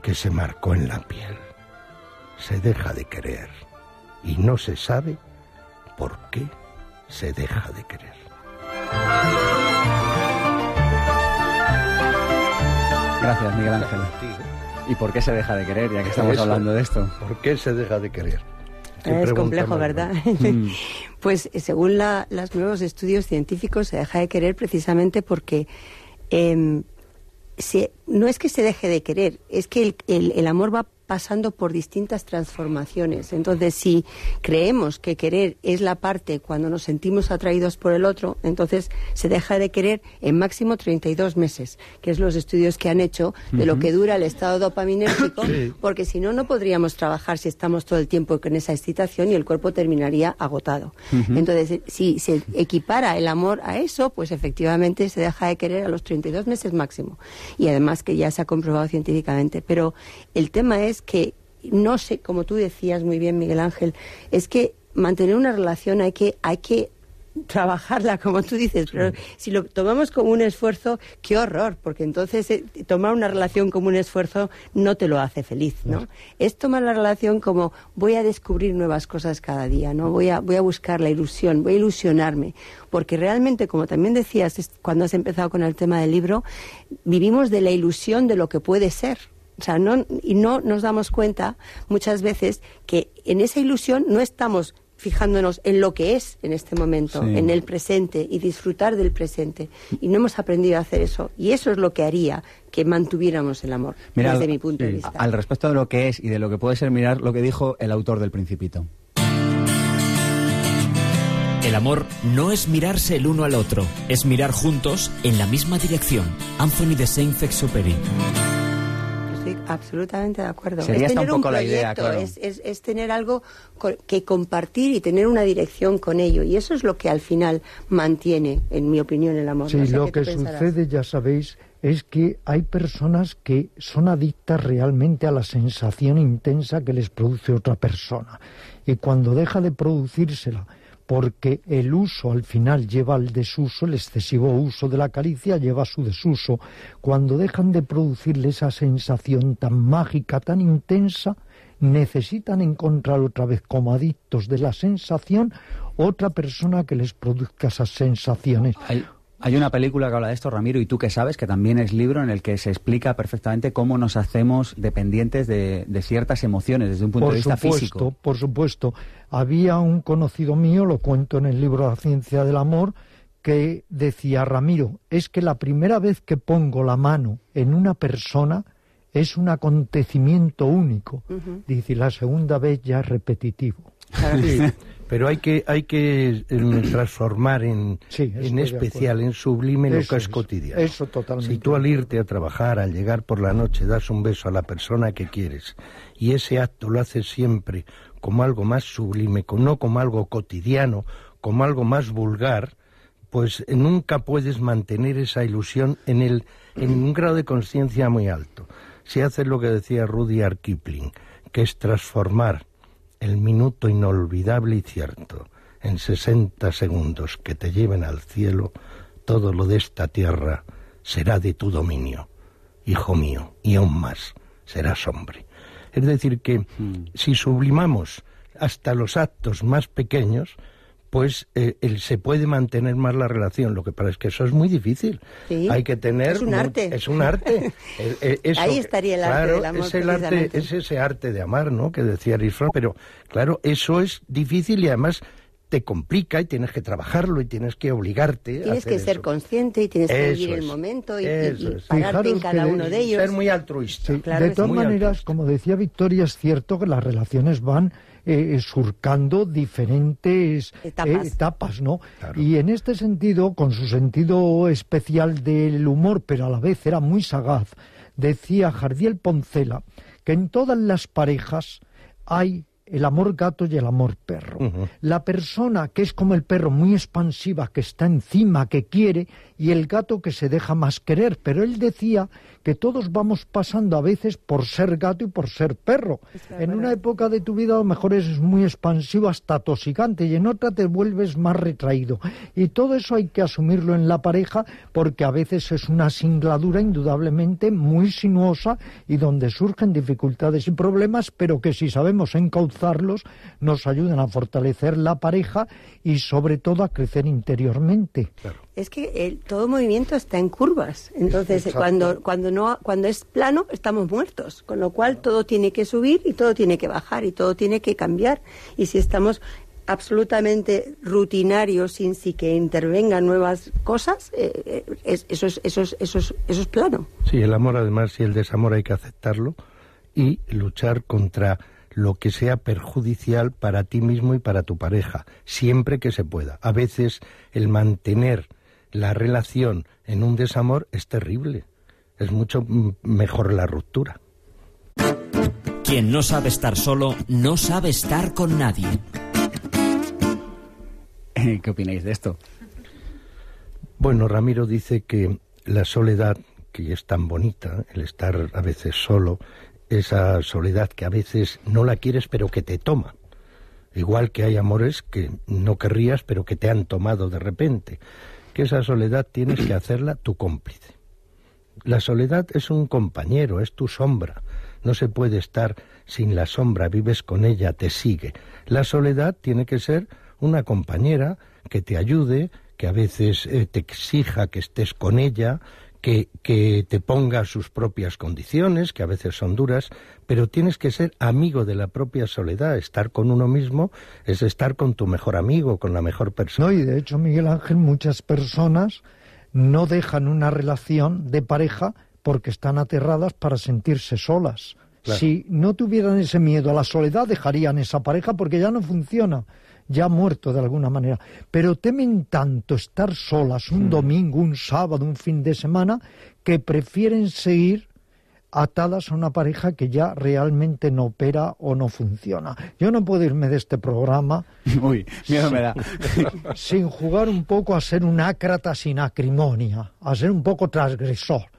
que se marcó en la piel. Se deja de querer y no se sabe por qué se deja de querer. Gracias, Miguel Ángel. ¿Y por qué se deja de querer, ya que estamos Eso. hablando de esto? ¿Por qué se deja de querer? Qué Es complejo, ¿verdad? buena. [LAUGHS] pues eh, según la- los nuevos estudios científicos se deja de querer precisamente porque em, se- no es que se deje de querer, es que el, el- el amor va pasando por distintas transformaciones. Entonces, si creemos que querer es la parte cuando nos sentimos atraídos por el otro, entonces se deja de querer en máximo 32 meses, que es los estudios que han hecho de lo que dura el estado dopaminérgico, porque si no, no podríamos trabajar si estamos todo el tiempo con esa excitación y el cuerpo terminaría agotado. Entonces, si se equipara el amor a eso, pues efectivamente se deja de querer a los 32 meses máximo. Y además que ya se ha comprobado científicamente. Pero el tema es que, no sé, como tú decías muy bien, Miguel Ángel, es que mantener una relación hay que, hay que trabajarla, como tú dices, pero si lo tomamos como un esfuerzo, qué horror, porque entonces eh, tomar una relación como un esfuerzo no te lo hace feliz, ¿no? Es tomar la relación como voy a descubrir nuevas cosas cada día, ¿no? Voy a, voy a buscar la ilusión, voy a ilusionarme, porque realmente, como también decías cuando has empezado con el tema del libro, vivimos de la ilusión de lo que puede ser, o sea, no, y no nos damos cuenta muchas veces que en esa ilusión no estamos fijándonos en lo que es en este momento, en el presente y disfrutar del presente. Y no hemos aprendido a hacer eso. Y eso es lo que haría que mantuviéramos el amor, desde mi punto de vista. Al respecto de lo que es y de lo que puede ser, mirar lo que dijo el autor del Principito. El amor no es mirarse el uno al otro, es mirar juntos en la misma dirección. Anthony de Saint-Exupéry absolutamente de acuerdo. Sería es tener un poco un la idea, proyecto, claro. es, es- es tener algo co- que compartir y tener una dirección con ello. Y eso es lo que al final mantiene, en mi opinión, el amor. Sí, No sé lo que pensarás. sucede, ya sabéis, es que hay personas que son adictas realmente a la sensación intensa que les produce otra persona. Y cuando deja de producírsela, porque el uso al final lleva al desuso, el excesivo uso de la caricia lleva a su desuso, cuando dejan de producirle esa sensación tan mágica, tan intensa, necesitan encontrar otra vez como adictos de la sensación otra persona que les produzca esas sensaciones. Hay, hay una película que habla de esto, Ramiro, y tú que sabes, que también es libro en el que se explica perfectamente cómo nos hacemos dependientes de, de ciertas emociones desde un punto por de vista supuesto, físico. Por supuesto. Había un conocido mío, lo cuento en el libro La ciencia del amor, que decía, Ramiro, es que la primera vez que pongo la mano en una persona es un acontecimiento único. Dice, y la segunda vez ya es repetitivo. Sí, pero hay que hay que eh, [CLEARS THROAT] transformar en, Sí, en especial, en sublime lo Eso que es cotidiano. eso totalmente Si tú al irte a trabajar, al llegar por la noche, das un beso a la persona que quieres y ese acto lo haces siempre como algo más sublime, no como algo cotidiano, como algo más vulgar, pues nunca puedes mantener esa ilusión en, el, en un grado de conciencia muy alto. Si haces lo que decía Rudyard Kipling, que es transformar el minuto inolvidable y cierto en 60 segundos que te lleven al cielo, todo lo de esta tierra será de tu dominio, hijo mío, y aún más, serás hombre. Es decir, que si sublimamos hasta los actos más pequeños, pues eh, el- se puede mantener más la relación. Lo que pasa es que eso es muy difícil. Sí, Hay que tener... es un arte. Es un arte. [LAUGHS] Eh, eh, eso Ahí que- estaría el arte del amor, Es, el arte, es ese arte de amar, ¿no? Que decía Fromm. Pero, claro, eso es difícil y además te complica y tienes que trabajarlo y tienes que obligarte a Tienes hacer que ser eso. consciente y tienes que Eso vivir el momento y, y- pararte en cada uno de ellos. Ser muy altruista. Sí, Claro de todas sí. Maneras, altruista. como decía Victoria, es cierto que las relaciones van eh, surcando diferentes Etapas. eh, etapas, ¿no? Claro. Y en este sentido, con su sentido especial del humor, pero a la vez era muy sagaz, decía Jardiel Poncela que en todas las parejas hay el amor gato y el amor perro. La persona que es como el perro, muy expansiva, que está encima, que quiere, y el gato que se deja más querer. Pero él decía que todos vamos pasando a veces por ser gato y por ser perro. En una época de tu vida a lo mejor es muy expansivo hasta toxicante y en otra te vuelves más retraído. Y todo eso hay que asumirlo en la pareja porque a veces es una singladura indudablemente muy sinuosa y donde surgen dificultades y problemas, pero que si sabemos encauzarlos nos ayudan a fortalecer la pareja y sobre todo a crecer interiormente. Es que el- todo movimiento está en curvas. Entonces, Exacto. cuando, cuando, no, cuando es plano, estamos muertos. Con lo cual, todo tiene que subir y todo tiene que bajar y todo tiene que cambiar. Y si estamos absolutamente rutinarios sin si que intervengan nuevas cosas, eh, eh, es- eso, es, eso, es, eso, es, eso es plano. Sí, el amor además y el desamor hay que aceptarlo y luchar contra lo que sea perjudicial para ti mismo y para tu pareja, siempre que se pueda. A veces el mantener la relación en un desamor es terrible. Es mucho mejor la ruptura. Quien no sabe estar solo, no sabe estar con nadie. [LAUGHS] ¿Qué opináis de esto? Bueno, Ramiro dice que la soledad, que es tan bonita, el estar a veces solo, esa soledad que a veces no la quieres pero que te toma. Igual que hay amores que no querrías pero que te han tomado de repente. Que esa soledad tienes que hacerla tu cómplice. La soledad es un compañero, es tu sombra. No se puede estar sin la sombra, vives con ella, te sigue. La soledad tiene que ser una compañera que te ayude, que a veces eh, te exija que estés con ella, que, te ponga sus propias condiciones, que a veces son duras, pero tienes que ser amigo de la propia soledad. Estar con uno mismo es estar con tu mejor amigo, con la mejor persona. No, y de hecho, Miguel Ángel, muchas personas no dejan una relación de pareja porque están aterradas para sentirse solas. Si no tuvieran ese miedo a la soledad, dejarían esa pareja porque ya no funciona, ya ha muerto de alguna manera. Pero temen tanto estar solas un domingo, un sábado, un fin de semana, que prefieren seguir atadas a una pareja que ya realmente no opera o no funciona. Yo no puedo irme de este programa [LAUGHS] Uy, miedo me da. sin jugar un poco a ser un ácrata sin acrimonia, a ser un poco transgresor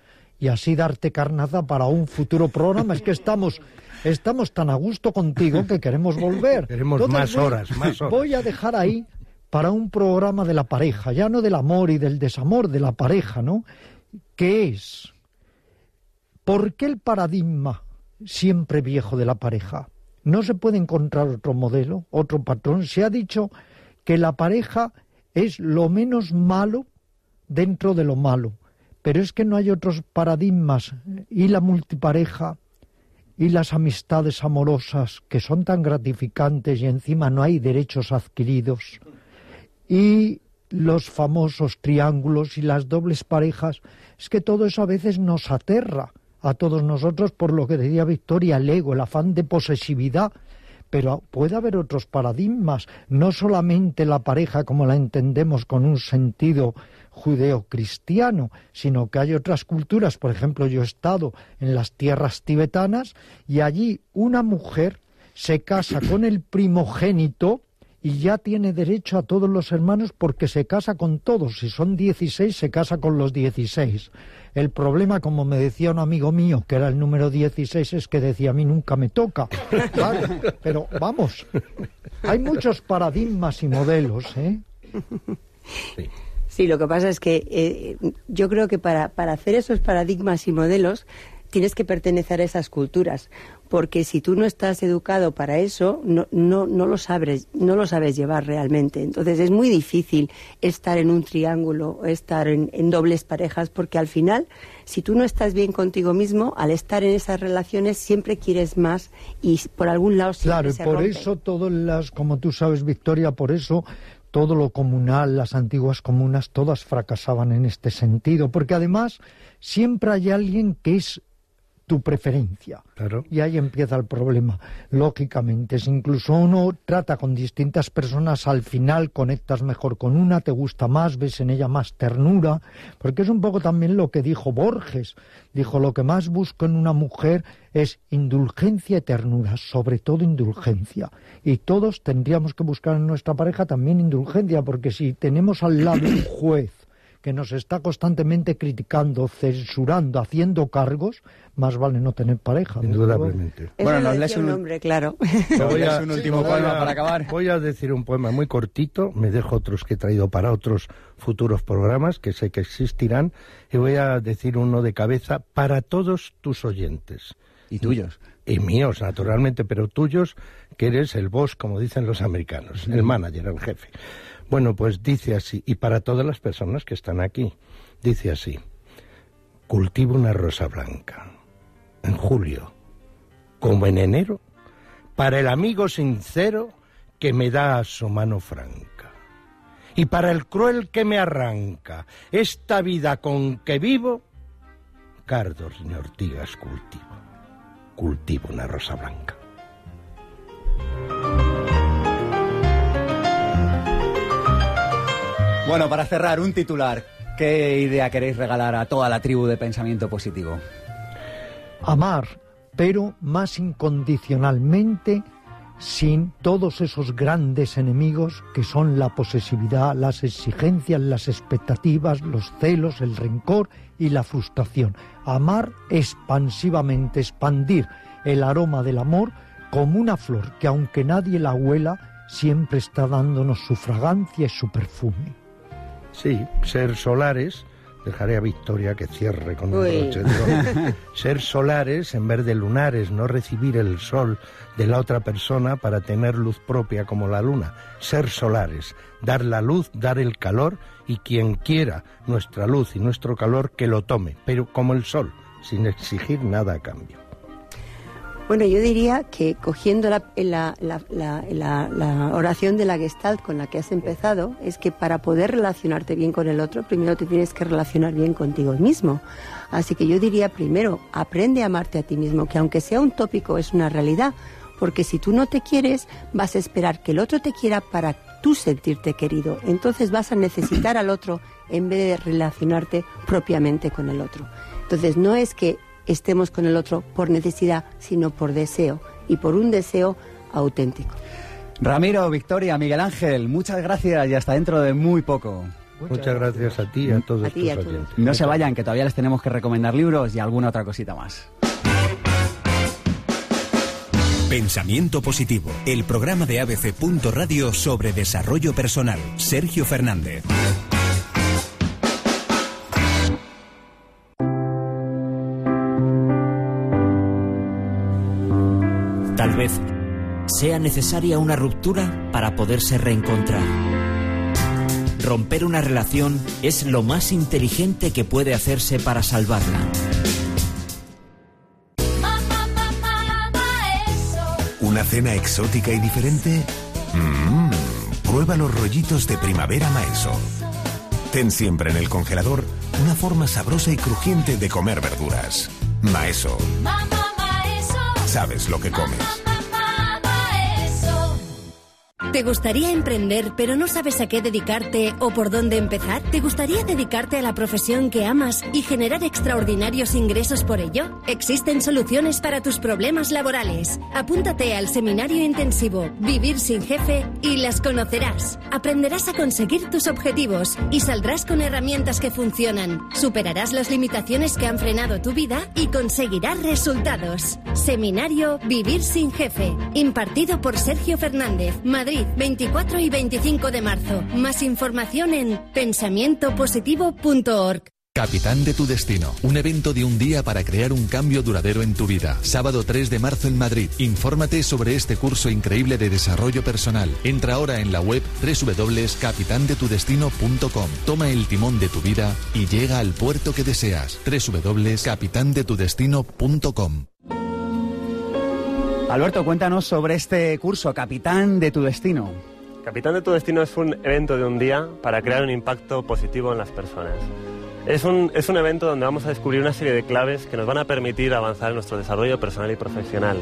y así darte carnaza para un futuro programa. Es que estamos, estamos tan a gusto contigo que queremos volver. Queremos más horas, más horas. Voy a dejar ahí para un programa de la pareja, ya no del amor y del desamor, de la pareja, ¿no? ¿Qué es? ¿Por qué el paradigma siempre viejo de la pareja? No se puede encontrar otro modelo, otro patrón. Se ha dicho que la pareja es lo menos malo dentro de lo malo. Pero es que no hay otros paradigmas. Y la multipareja y las amistades amorosas que son tan gratificantes y encima no hay derechos adquiridos. Y los famosos triángulos y las dobles parejas, es que todo eso a veces nos aterra a todos nosotros por lo que decía Victoria, el ego, el afán de posesividad, pero puede haber otros paradigmas, no solamente la pareja como la entendemos con un sentido judeocristiano, sino que hay otras culturas, por ejemplo, yo he estado en las tierras tibetanas y allí una mujer se casa con el primogénito y ya tiene derecho a todos los hermanos porque se casa con todos. Si son 16, se casa con los 16. El problema, como me decía un amigo mío, que era el número 16, es que decía, a mí nunca me toca. [LAUGHS] pero vamos, hay muchos paradigmas y modelos, ¿eh? Sí. Lo que pasa es que eh, yo creo que para, para hacer esos paradigmas y modelos tienes que pertenecer a esas culturas, porque si tú no estás educado para eso, no, no, no, lo sabes, no lo sabes llevar realmente. Entonces es muy difícil estar en un triángulo, estar en, dobles parejas, porque al final, si tú no estás bien contigo mismo, al estar en esas relaciones siempre quieres más y por algún lado siempre Claro, y por eso todas las, como tú sabes, Victoria, por eso todo lo comunal, las antiguas comunas, todas fracasaban en este sentido, porque además siempre hay alguien que es tu preferencia. Y ahí empieza el problema. Lógicamente, si incluso uno trata con distintas personas, al final conectas mejor con una, te gusta más, ves en ella más ternura, porque es un poco también lo que dijo Borges. Dijo, lo que más busco en una mujer es indulgencia y ternura, sobre todo indulgencia. Y todos tendríamos que buscar en nuestra pareja también indulgencia, porque si tenemos al lado un juez, que nos está constantemente criticando, censurando, haciendo cargos, más vale no tener pareja. Indudablemente. Bueno, nos lees un nombre, claro. Voy a, un último poema para acabar. Voy a decir un poema muy cortito, me dejo otros que he traído para otros futuros programas que sé que existirán, y voy a decir uno de cabeza para todos tus oyentes. Y tuyos. Y míos, naturalmente, pero tuyos, que eres el boss, como dicen los americanos, el manager, el jefe. Bueno, pues dice así, y para todas las personas que están aquí, dice así, cultivo una rosa blanca en julio, como en enero, para el amigo sincero que me da su mano franca, y para el cruel que me arranca esta vida con que vivo, cardos ni ortigas cultivo. cultivo una rosa blanca. Bueno, para cerrar, un titular. ¿Qué idea queréis regalar a toda la tribu de pensamiento positivo? Amar, pero más incondicionalmente, sin todos esos grandes enemigos que son la posesividad, las exigencias, las expectativas, los celos, el rencor y la frustración. Amar expansivamente, expandir el aroma del amor como una flor que aunque nadie la huela, siempre está dándonos su fragancia y su perfume. Sí, ser solares, dejaré a Victoria que cierre con un broche de. [LAUGHS] Ser solares en vez de lunares, no recibir el sol de la otra persona para tener luz propia como la luna. Ser solares, dar la luz, dar el calor y quien quiera nuestra luz y nuestro calor que lo tome, pero como el sol, sin exigir nada a cambio. Bueno, yo diría que cogiendo la, oración de la Gestalt con la que has empezado, es que para poder relacionarte bien con el otro, primero te tienes que relacionar bien contigo mismo. Así que yo diría primero, aprende a amarte a ti mismo, que aunque sea un tópico, es una realidad. Porque si tú no te quieres, vas a esperar que el otro te quiera para tú sentirte querido. Entonces vas a necesitar al otro en vez de relacionarte propiamente con el otro. Entonces no es que estemos con el otro por necesidad, sino por deseo y por un deseo auténtico. Ramiro, Victoria, Miguel Ángel, muchas gracias y hasta dentro de muy poco. Muchas gracias a ti y a todos A ti y a tus todos. oyentes. No se vayan, que todavía les tenemos que recomendar libros y alguna otra cosita más. Pensamiento Positivo, el programa de ABC. Radio sobre desarrollo personal. Sergio Fernández. Vez sea necesaria una ruptura para poderse reencontrar. Romper una relación es lo más inteligente que puede hacerse para salvarla. ¿Una cena exótica y diferente? Mmm, prueba los rollitos de primavera Maeso. Ten siempre en el congelador una forma sabrosa y crujiente de comer verduras. Maeso, sabes lo que comes. ¿Te gustaría emprender pero no sabes a qué dedicarte o por dónde empezar? ¿Te gustaría dedicarte a la profesión que amas y generar extraordinarios ingresos por ello? Existen soluciones para tus problemas laborales. Apúntate al seminario intensivo Vivir sin jefe y las conocerás. Aprenderás a conseguir tus objetivos y saldrás con herramientas que funcionan. Superarás las limitaciones que han frenado tu vida y conseguirás resultados. Seminario Vivir sin jefe, impartido por Sergio Fernández, Madrid, 24 y 25 de marzo. Más información en pensamientopositivo.org. Capitán de tu Destino, un evento de un día para crear un cambio duradero en tu vida. Sábado 3 de marzo en Madrid. Infórmate sobre este curso increíble de desarrollo personal. Entra ahora en la web www.capitandetudestino.com. Toma el timón de tu vida y llega al puerto que deseas. www.capitandetudestino.com. Alberto, cuéntanos sobre este curso, Capitán de tu Destino. Capitán de tu Destino es un evento de un día para crear un impacto positivo en las personas. Es un, es un evento donde vamos a descubrir una serie de claves que nos van a permitir avanzar en nuestro desarrollo personal y profesional.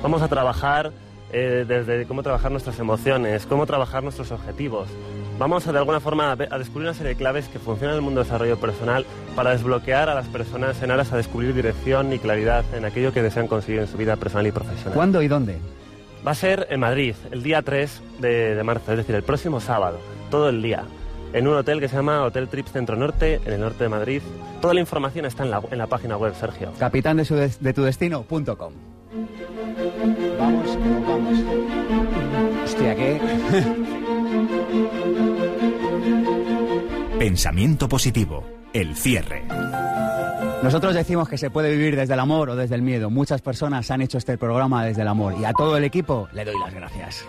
Vamos a trabajar eh, desde cómo trabajar nuestras emociones, cómo trabajar nuestros objetivos. Vamos a de alguna forma a, descubrir una serie de claves que funcionan en el mundo del desarrollo personal para desbloquear a las personas en aras a descubrir dirección y claridad en aquello que desean conseguir en su vida personal y profesional. ¿Cuándo y dónde? Va a ser en Madrid, el día 3 de, de marzo, es decir, el próximo sábado, todo el día, en un hotel que se llama Hotel Trips Centro Norte, en el norte de Madrid. Toda la información está en la, en la página web, Sergio. Capitán de, su des- de tu destino.com. Vamos, vamos. Hostia, ¿qué? [LAUGHS] Pensamiento Positivo, el cierre. Nosotros decimos que se puede vivir desde el amor o desde el miedo. Muchas personas han hecho este programa desde el amor y a todo el equipo le doy las gracias.